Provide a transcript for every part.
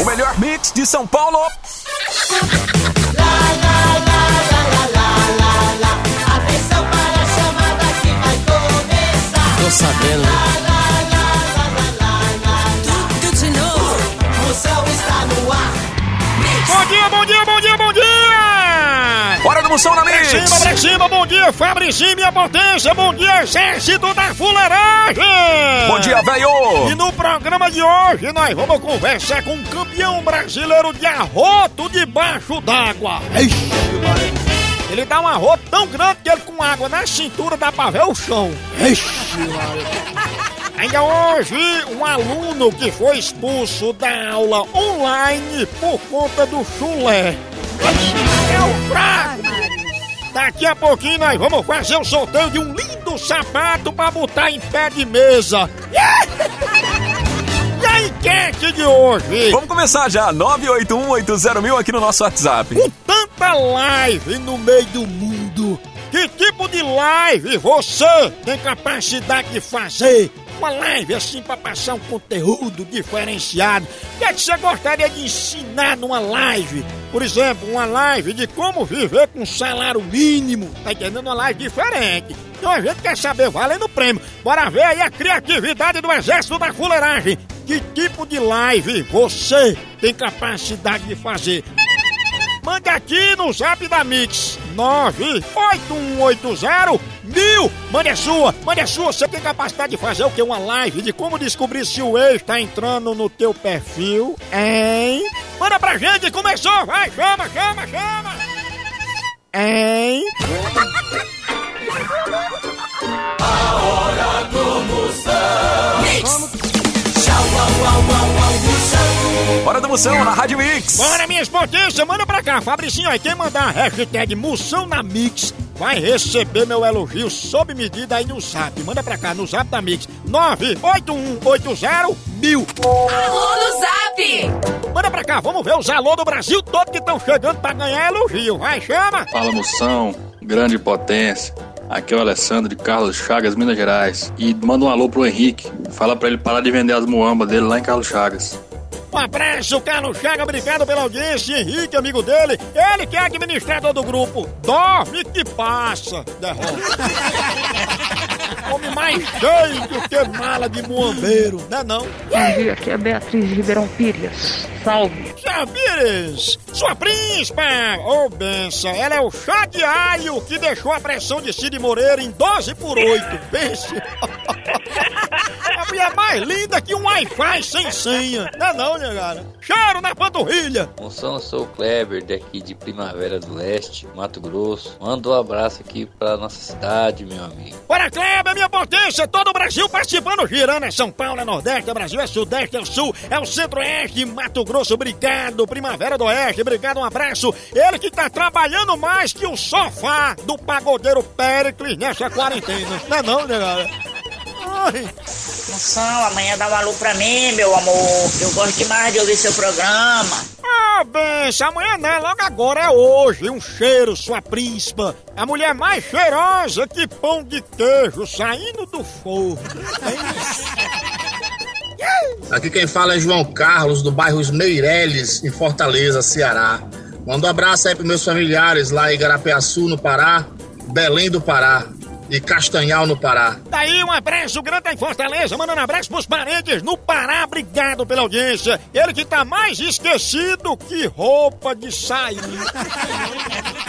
O melhor mix de São Paulo. Tô sabendo. Moção na Pra cima, pra cima, bom dia, Fabricinho, minha potência, bom dia, exército da fuleiragem! Bom dia, velho. E no programa de hoje nós vamos conversar com um campeão brasileiro de arroto debaixo d'água. Ele dá um arroto tão grande que ele com água na cintura dá pra ver o chão. Ixi. Ainda hoje, um aluno que foi expulso da aula online por conta do chulé. É o fraco! Daqui a pouquinho nós vamos fazer o sorteio de um lindo sapato pra botar em pé de mesa. E a enquete de hoje? Vamos começar já. 9818000 aqui no nosso WhatsApp. Com tanta live no meio do mundo, que tipo de live você tem capacidade de fazer? Uma live assim pra passar um conteúdo diferenciado. O que é que você gostaria de ensinar numa live? Por exemplo, uma live de como viver com salário mínimo. Tá entendendo? Uma live diferente. Então a gente quer saber valendo o prêmio. Bora ver aí a criatividade do exército da fuleiragem. Que tipo de live você tem capacidade de fazer? Mande aqui no zap da Mix 98180 mil. Mande a sua, mande a sua. Você tem capacidade de fazer o que? Uma live de como descobrir se o ex tá entrando no teu perfil, hein? Manda pra gente, começou, vai, chama, chama, chama. Hein? Hora do Moção na Rádio Mix. Bora, minhas potências, manda pra cá, Fabricinho. Aí quem mandar a hashtag Moção na Mix vai receber meu elogio sob medida aí no zap. Manda pra cá, no zap da Mix. 98180 mil. Alô no Zap! Manda pra cá, vamos ver os alô do Brasil todo que estão chegando pra ganhar elogio. Vai, chama. Fala moção, grande potência. Aqui é o Alessandro de Carlos Chagas, Minas Gerais. E manda um alô pro Henrique. Fala pra ele parar de vender as muambas dele lá em Carlos Chagas. Um abraço, Carlos Chaga, obrigado pela audiência. Henrique, amigo dele, ele que é administrador do grupo. Dorme que passa. Derrota. Mais cheio do que mala de muambeiro, né não? Bom dia, aqui é a Beatriz de Ribeirão Pires. Salve! Sabires, sua príncipa, ô benção, ela é o chá de alho que deixou a pressão de Cid Moreira em 12 por 8, pense. A mulher mais linda que um Wi-Fi sem senha, não é não, né, cara? Cheiro na panturrilha. Moção, eu sou o Kleber daqui de Primavera do Leste, Mato Grosso. Manda um abraço aqui pra nossa cidade, meu amigo. Bora, Kleber, minha potência, todo o Brasil participando, girando, é São Paulo, é Nordeste, é Brasil, é Sudeste, é o Sul, é o Centro-Oeste, Mato Grosso, obrigado, Primavera do Oeste, obrigado, um abraço. Ele que tá trabalhando mais que o sofá do pagodeiro Péricles nessa quarentena, não é não, né, cara? Ai. Moção, amanhã dá um alô pra mim, meu amor. Eu gosto demais de ouvir seu programa. Ah, benção, amanhã não é logo agora, é hoje. Um cheiro, sua príncipa. A mulher mais cheirosa que pão de queijo saindo do forno. Aqui quem fala é João Carlos, do bairro Meireles, em Fortaleza, Ceará. Manda um abraço aí para meus familiares lá em Igarapeaçu, no Pará, Belém do Pará e Castanhal, no Pará. Daí um abraço grande em Fortaleza, mandando um abraço pros parentes no Pará, obrigado pela audiência. Ele que tá mais esquecido que roupa de sair.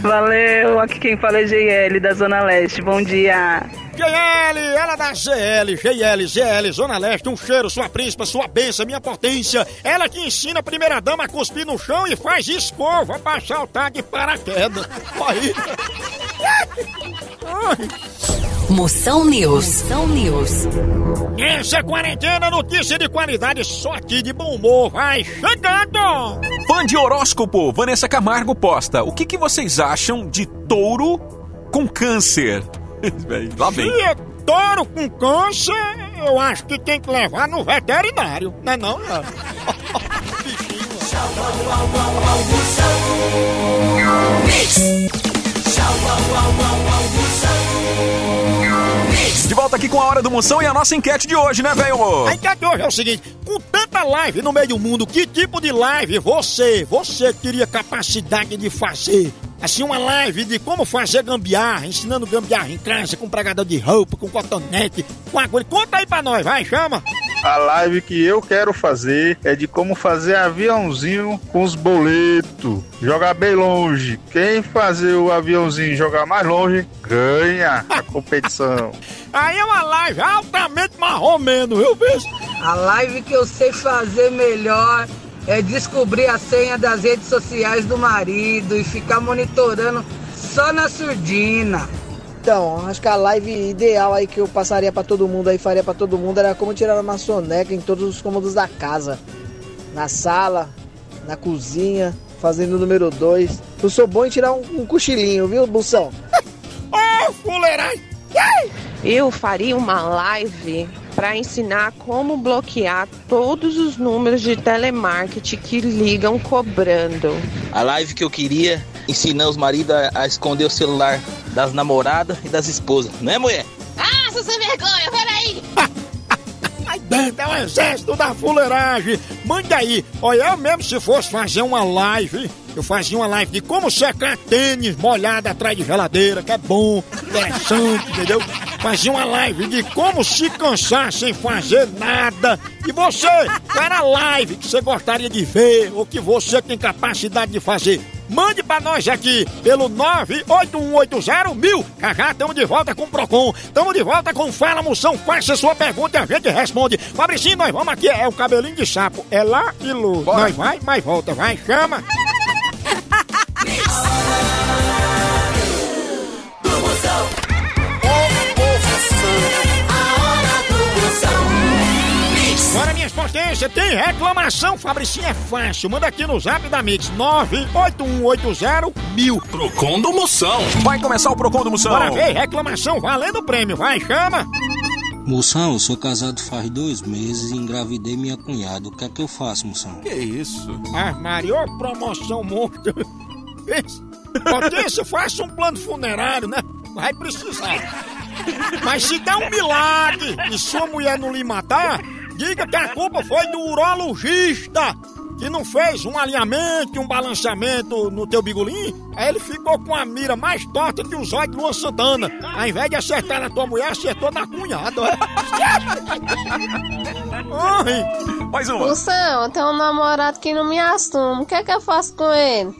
Valeu, aqui quem fala é GL da Zona Leste. Bom dia! GL, ela da GL, GL, GL, Zona Leste, um cheiro, sua príncipa, sua benção, minha potência. Ela que ensina a primeira dama a cuspir no chão e faz escova pra saltar de paraquedas. Aí. Moção News. Moção News. Essa quarentena, notícia de qualidade só aqui de bom humor. Vai chegando! Fã de horóscopo, Vanessa Camargo posta. O que, que vocês acham de touro com câncer? Lá vem. Se é touro com câncer, eu acho que tem que levar no veterinário. Não é não, não. Tchau, au, au, au, au, Moção. Mix. Tchau. De volta aqui com a Hora do Moção e a nossa enquete de hoje, né, velho? A enquete de hoje é o seguinte: com tanta live no meio do mundo, que tipo de live você, você teria capacidade de fazer? Assim, uma live de como fazer gambiarra, ensinando gambiarra em casa, com pregador de roupa, com cotonete, com agulha. Conta aí pra nós, vai, chama! A live que eu quero fazer é de como fazer aviãozinho com os boletos. Jogar bem longe. Quem fazer o aviãozinho jogar mais longe, ganha a competição. Aí é uma live altamente marromeno, viu, bicho? A live que eu sei fazer melhor é descobrir a senha das redes sociais do marido e ficar monitorando só na surdina. Então, acho que a live ideal aí que eu passaria pra todo mundo aí, faria pra todo mundo, era como tirar uma soneca em todos os cômodos da casa. Na sala, na cozinha, fazendo o número 2. Eu sou bom em tirar um, um cochilinho, viu, Bução? Ô, fuleirai! Eu faria uma live para ensinar como bloquear todos os números de telemarketing que ligam cobrando. A live que eu queria ensinar os maridos a, a esconder o celular das namoradas e das esposas, não é, mulher? Ah, seu sem vergonha, peraí! Aí dentro é o exército da fuleiragem. Mande aí. Olha, eu mesmo se fosse fazer uma live, eu fazia uma live de como secar tênis molhado atrás de geladeira, que é bom, interessante, entendeu? Fazia uma live de como se cansar sem fazer nada. E você, qual era a live que você gostaria de ver ou que você tem capacidade de fazer? Mande pra nós aqui pelo 981801000. Já já estamos de volta com o Procon. Estamos de volta com Fala Moção. Faça sua pergunta e a gente responde. Fabricinho, nós vamos aqui. É o cabelinho de sapo. É lá e luz. Nós vai, mas volta. Vai, chama. Potências, tem reclamação, Fabricinho é fácil. Manda aqui no zap da Mix 981801000. Procon do Moção. Vai começar o Procon do Moção. Bora ver, reclamação valendo o prêmio. Vai, chama. Moção, eu sou casado faz dois meses e engravidei minha cunhada. O que é que eu faço, moção? Que isso? Ah, ô promoção monstro. Potência, faça um plano funerário, né? Vai precisar. Mas se der um milagre e sua mulher não lhe matar, diga que a culpa foi do urologista que não fez um alinhamento, um balanceamento no teu bigolim. Aí ele ficou com a mira mais torta que os olhos de Luan Santana. Ao invés de acertar na tua mulher, acertou na cunhada. Ai. Mais uma. Moção, eu tenho um namorado que não me assume. O que é que eu faço com ele?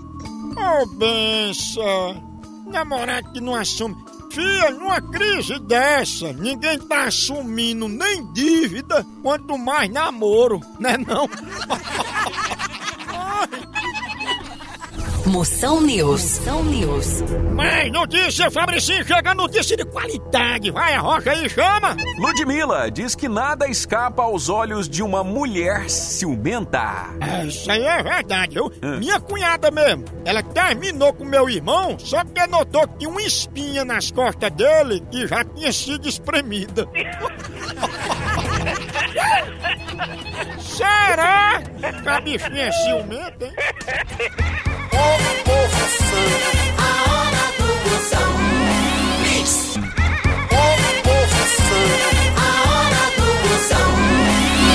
Ô, benção. Namorado que não assume. Fia, numa crise dessa, ninguém tá assumindo nem dívida, quanto mais namoro, né não? Moção News. Moção News. Mais notícia, Fabricinho, chega notícia de qualidade. Vai, a rocha aí, chama. Ludmilla diz que nada escapa aos olhos de uma mulher ciumenta. É, isso aí é verdade, viu? Minha cunhada mesmo, ela terminou com meu irmão, só que notou que tinha uma espinha nas costas dele que já tinha sido espremida. Será que a bichinha é ciumenta, hein? A hora do Moção. Mix. A hora do Moção.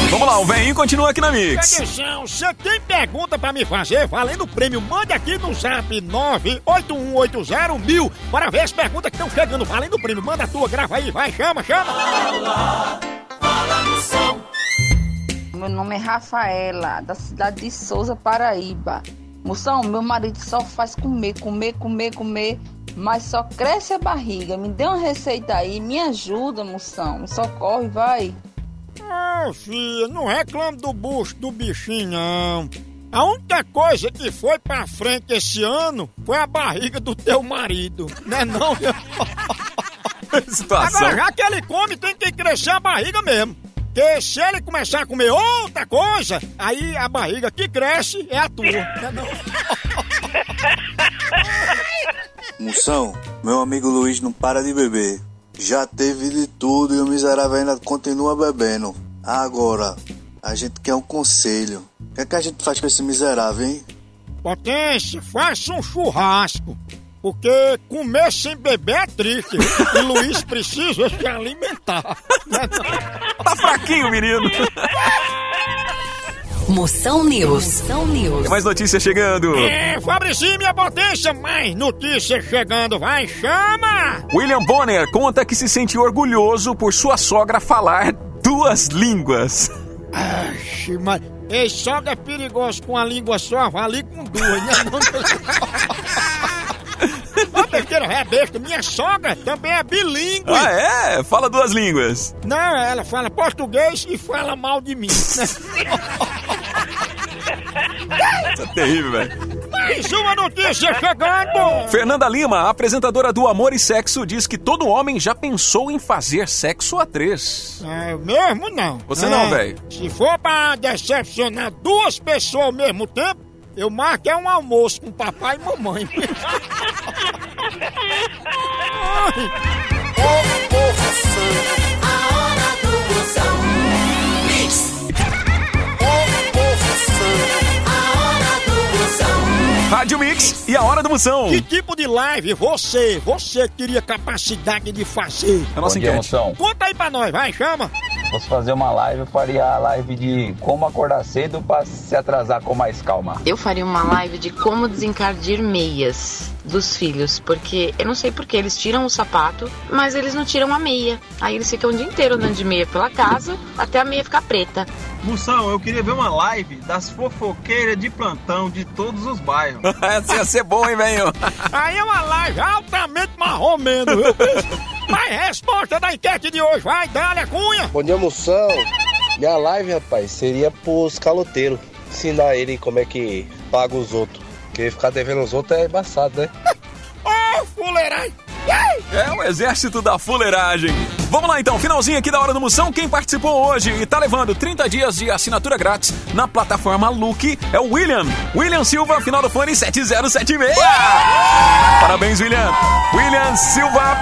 Vamos lá, o velhinho continua aqui na Mix. Atenção, você tem pergunta pra me fazer valendo o prêmio? Mande aqui no zap 981801000 para ver as perguntas que estão chegando valendo o prêmio. Manda a tua, grava aí, vai, chama, chama. Moção. Meu nome é Rafaela, da cidade de Souza, Paraíba. Moção, meu marido só faz comer, comer, comer, comer, mas só cresce a barriga. Me dê uma receita aí, me ajuda, moção. Me socorre, vai. Ô, filha, não reclame do bucho do bichinho, não. A única coisa que foi pra frente esse ano foi a barriga do teu marido, né não? Situação. Agora, já que ele come, tem que crescer a barriga mesmo. Porque se ele começar a comer outra coisa, aí a barriga que cresce é a tua. não? Moção, meu amigo Luiz não para de beber. Já teve de tudo e o miserável ainda continua bebendo. Agora, a gente quer um conselho. O que, é que a gente faz com esse miserável, hein? Potência, faça um churrasco. Porque comer sem beber é triste. E Luiz precisa se alimentar. Tá fraquinho, menino. Moção News. Moção News. Tem mais notícias chegando. É, Fabricinho, minha potência, mais notícias chegando, vai, chama! William Bonner conta que se sente orgulhoso por sua sogra falar duas línguas. Axe, mas... Ei, sogra é perigoso com a língua só, vale com duas, né? É besta. Minha sogra também é bilíngue. Ah, é? Fala duas línguas. Não, ela fala português e fala mal de mim. Isso é terrível, velho. Mais uma notícia chegando! Fernanda Lima, apresentadora do Amor e Sexo, diz que todo homem já pensou em fazer sexo a três. É, mesmo não. Você É, não, velho. Se for pra decepcionar duas pessoas ao mesmo tempo, eu marco é um almoço com papai e mamãe. Rádio Mix e a hora do moção. Que tipo de live você, você teria capacidade de fazer? A nossa Bom dia, moção. Conta aí pra nós, vai, chama. Fosse fazer uma live, eu faria a live de como acordar cedo pra se atrasar com mais calma. Eu faria uma live de como desencardir meias dos filhos, porque eu não sei porque eles tiram o sapato, mas eles não tiram a meia. Aí eles ficam o dia inteiro andando de meia pela casa até a meia ficar preta. Moção, eu queria ver uma live das fofoqueiras de plantão de todos os bairros. Essa ia ser bom, hein, velho? Aí é uma live altamente marromeno, viu? Mas resposta da enquete de hoje, vai, dá-lhe a cunha. Bom dia, moção. Minha live, rapaz, seria pros caloteiros. Ensinar ele como é que paga os outros. Porque ficar devendo os outros é embaçado, né? Ô, fuleiragem! É o exército da fuleiragem. Vamos lá então, finalzinho aqui da Hora do Moção. Quem participou hoje e tá levando 30 dias de assinatura grátis na plataforma Look é o William. William Silva, final do fone 7076. Parabéns, William. William Silva.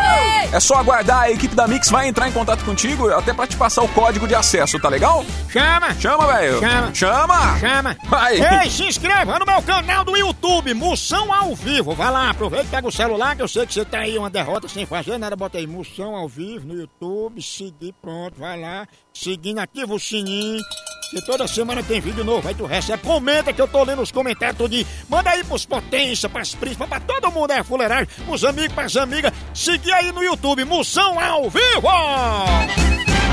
É só aguardar, a equipe da Mix vai entrar em contato contigo até pra te passar o código de acesso, tá legal? Chama! Chama, velho. Chama. Chama. Chama! Vai. Ei, se inscreva no meu canal do YouTube, Moção ao Vivo. Vai lá, aproveita, pega o celular, que eu sei que você tá aí uma derrota sem fazer nada. Bota aí, Moção ao Vivo no YouTube, seguir, pronto, vai lá. Seguindo, ativa o sininho. Que toda semana tem vídeo novo, aí tu recebe. Comenta que eu tô lendo os comentários tudinho. Manda aí pros potência, pras príncipes, pra todo mundo é fuleiragem. Pros amigos, pras amigas. Seguir aí no YouTube, Moção ao Vivo!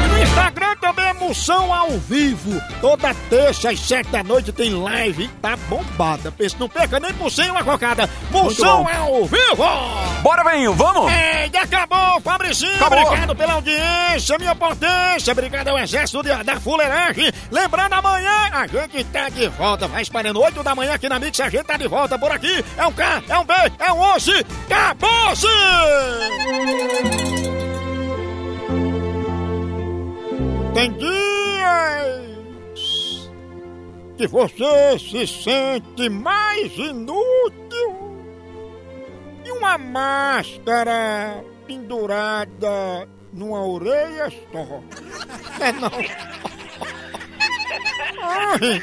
No Instagram também é Moção ao vivo. Toda terça às sete da noite tem live e tá bombada. Pensa, não perca nem por cem uma cocada. Moção ao vivo! Bora, velho, vamos? Já acabou, Fabricinho. Acabou. Obrigado pela audiência, minha potência. Obrigado ao exército de- da fuleiragem. Lembrando, amanhã a gente tá de volta. Vai espalhando oito da manhã aqui na Mix. A gente tá de volta por aqui. É um K, é um B, é um osso. Acabou-se! Tem dias que você se sente mais inútil e uma máscara pendurada numa orelha só. É não. Ai.